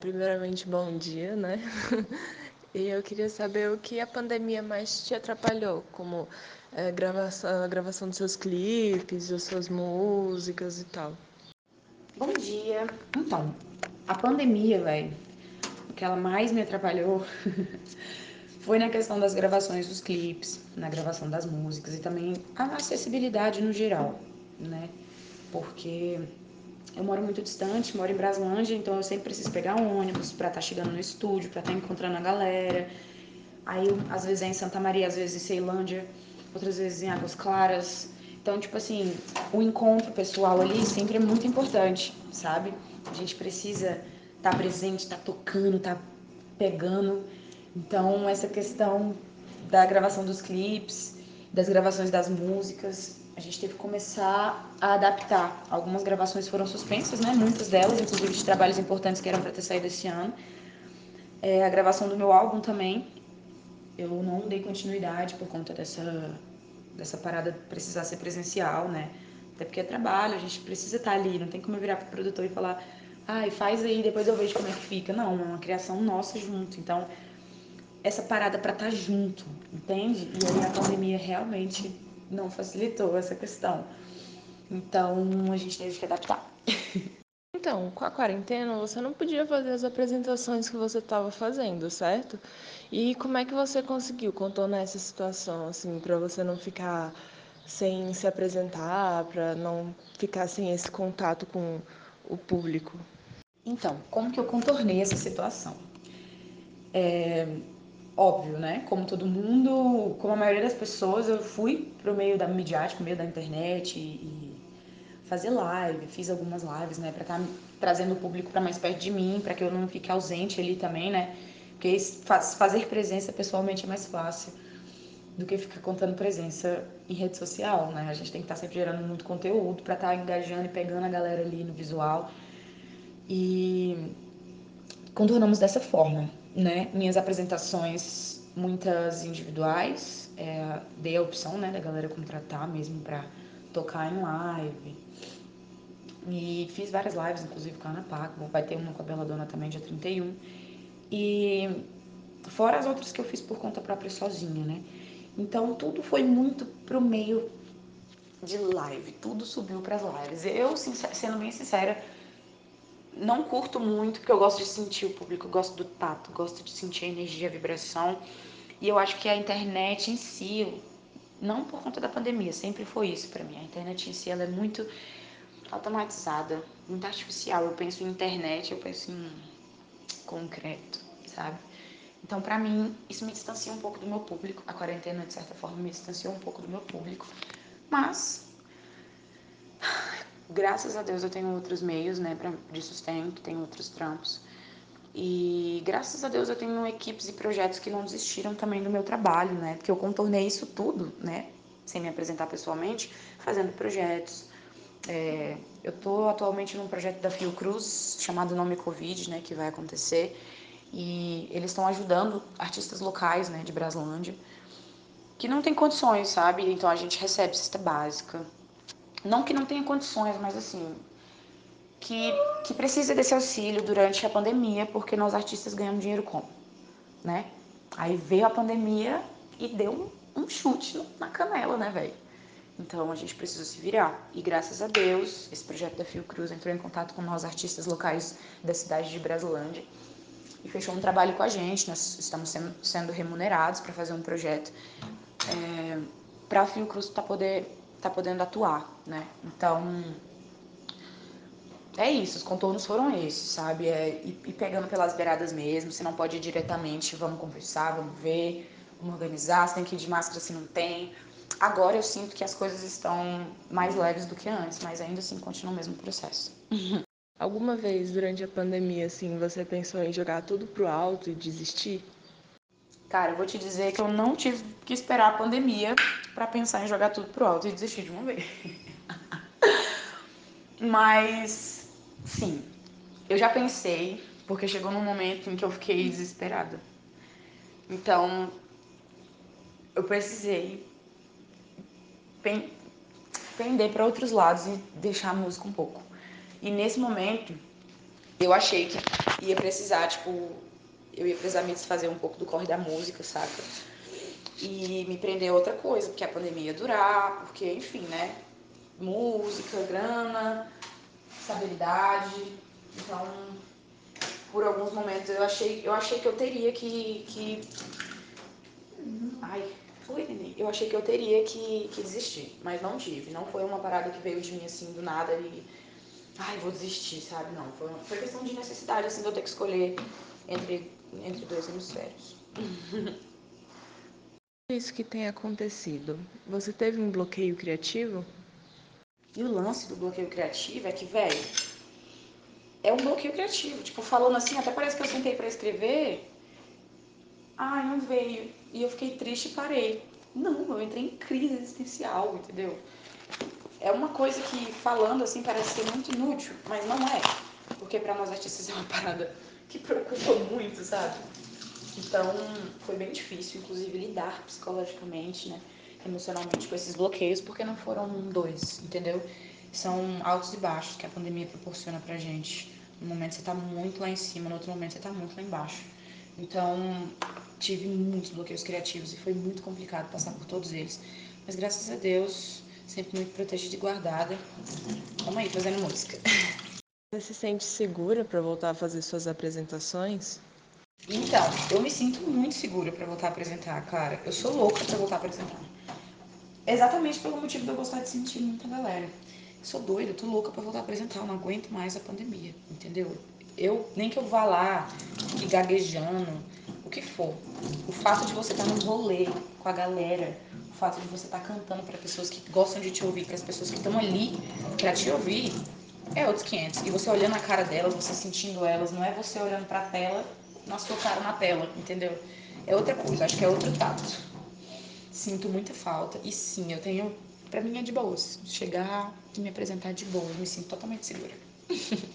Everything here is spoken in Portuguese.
Primeiramente, bom dia, né? E eu queria saber o que a pandemia mais te atrapalhou, como é, gravação, a gravação dos seus clipes, das suas músicas e tal. Bom dia. Então, a pandemia, velho, o que ela mais me atrapalhou foi na questão das gravações dos clipes, na gravação das músicas e também a acessibilidade no geral, né? Porque eu moro muito distante, moro em Braslândia, então eu sempre preciso pegar um ônibus para estar tá chegando no estúdio, para estar tá encontrando a galera. Aí, às vezes é em Santa Maria, às vezes em Ceilândia, outras vezes em Águas Claras. Então, tipo assim, o encontro pessoal ali sempre é muito importante, sabe? A gente precisa estar tá presente, estar tá tocando, estar tá pegando. Então, essa questão da gravação dos clipes, das gravações das músicas, a gente teve que começar a adaptar. Algumas gravações foram suspensas, né? Muitas delas, inclusive de trabalhos importantes que eram para ter saído esse ano. É, a gravação do meu álbum também, eu não dei continuidade por conta dessa, dessa parada precisar ser presencial, né? Até porque é trabalho, a gente precisa estar ali, não tem como eu virar pro produtor e falar, ai, ah, faz aí, depois eu vejo como é que fica. Não, é uma criação nossa junto. Então, essa parada para estar tá junto, entende? E aí a pandemia realmente não facilitou essa questão. Então a gente teve que adaptar. Então, com a quarentena, você não podia fazer as apresentações que você estava fazendo, certo? E como é que você conseguiu contornar essa situação, assim, para você não ficar sem se apresentar, para não ficar sem esse contato com o público? Então, como que eu contornei essa situação? É, óbvio, né? Como todo mundo, como a maioria das pessoas, eu fui pro meio da midiática, meio da internet e, e fazer live, fiz algumas lives, né, para estar tá trazendo o público para mais perto de mim, para que eu não fique ausente ali também, né? Porque fazer presença pessoalmente é mais fácil do que ficar contando presença em rede social, né? A gente tem que estar tá sempre gerando muito conteúdo para estar tá engajando e pegando a galera ali no visual. E contornamos dessa forma né, minhas apresentações, muitas individuais, é, dei a opção, né, da galera contratar mesmo para tocar em live. E fiz várias lives, inclusive com a Ana Paco, vai ter uma com a Bela Dona também, dia 31. E fora as outras que eu fiz por conta própria sozinha, né? Então tudo foi muito pro meio de live, tudo subiu para as lives. Eu, sendo bem sincera, não curto muito, porque eu gosto de sentir o público, eu gosto do tato, gosto de sentir a energia, a vibração. E eu acho que a internet em si, não por conta da pandemia, sempre foi isso para mim. A internet em si, ela é muito automatizada, muito artificial. Eu penso em internet, eu penso em concreto, sabe? Então, para mim, isso me distancia um pouco do meu público. A quarentena, de certa forma, me distanciou um pouco do meu público. Mas graças a Deus eu tenho outros meios, né, pra, de sustento, tenho outros trampos. E graças a Deus eu tenho equipes e projetos que não desistiram também do meu trabalho, né? Porque eu contornei isso tudo, né? Sem me apresentar pessoalmente, fazendo projetos. É, eu estou atualmente num projeto da Fiocruz chamado Nome Covid, né? Que vai acontecer. E eles estão ajudando artistas locais, né? De Braslândia, que não tem condições, sabe? Então a gente recebe cesta básica, não que não tenha condições, mas assim, que, que precisa desse auxílio durante a pandemia, porque nós artistas ganhamos dinheiro como? Né? Aí veio a pandemia e deu um, um chute na canela, né, velho? Então a gente precisa se virar. E graças a Deus, esse projeto da Fiocruz entrou em contato com nós artistas locais da cidade de Brasilândia e fechou um trabalho com a gente. Nós estamos sendo, sendo remunerados para fazer um projeto é, para a Fiocruz tá poder tá podendo atuar, né? Então, é isso, os contornos foram esses, sabe? É ir, pegando pelas beiradas mesmo, se não pode ir diretamente, vamos conversar, vamos ver, vamos organizar, se tem que ir de máscara se não tem. Agora eu sinto que as coisas estão mais leves do que antes, mas ainda assim continua o mesmo processo. Alguma vez durante a pandemia, assim, você pensou em jogar tudo pro alto e desistir? Cara, eu vou te dizer que eu não tive que esperar a pandemia para pensar em jogar tudo pro alto e desistir de uma vez. Mas, sim, eu já pensei, porque chegou num momento em que eu fiquei desesperada. Então, eu precisei pender para outros lados e deixar a música um pouco. E nesse momento, eu achei que ia precisar, tipo, eu ia precisar me desfazer um pouco do corre da música, saca? E me prender a outra coisa, porque a pandemia ia durar, porque, enfim, né? Música, grana, estabilidade. Então, por alguns momentos eu achei, eu achei que eu teria que. que... Ai, neném. Eu achei que eu teria que, que desistir, mas não tive. Não foi uma parada que veio de mim assim do nada e. Ai, vou desistir, sabe? Não. Foi, foi questão de necessidade, assim, de eu ter que escolher entre, entre dois hemisférios. Isso que tem acontecido. Você teve um bloqueio criativo? E o lance do bloqueio criativo é que, velho, é um bloqueio criativo. Tipo, falando assim, até parece que eu sentei para escrever. Ai, não veio. E eu fiquei triste e parei. Não, eu entrei em crise existencial, entendeu? É uma coisa que, falando assim, parece ser muito inútil, mas não é. Porque para nós artistas é uma parada que preocupa muito, sabe? Então, foi bem difícil, inclusive, lidar psicologicamente, né? Emocionalmente com esses bloqueios, porque não foram dois, entendeu? São altos e baixos que a pandemia proporciona pra gente. No momento você tá muito lá em cima, no outro momento você tá muito lá embaixo. Então, tive muitos bloqueios criativos e foi muito complicado passar por todos eles. Mas graças a Deus, sempre muito protegida e guardada. Vamos aí, fazendo música. Você se sente segura para voltar a fazer suas apresentações? Então, eu me sinto muito segura para voltar a apresentar, cara. Eu sou louca para voltar a apresentar. Exatamente pelo motivo de eu gostar de sentir muita galera. Sou doida, tô louca para voltar a apresentar. Eu não aguento mais a pandemia, entendeu? Eu, nem que eu vá lá, e gaguejando, o que for. O fato de você estar tá num rolê com a galera, o fato de você estar tá cantando para pessoas que gostam de te ouvir, para as pessoas que estão ali para te ouvir, é outros 500. E você olhando a cara delas, você sentindo elas, não é você olhando para a tela, na sua cara na tela, entendeu? É outra coisa, acho que é outro tato. Sinto muita falta. E sim, eu tenho. Pra mim é de boas. Chegar e me apresentar de boa, eu me sinto totalmente segura.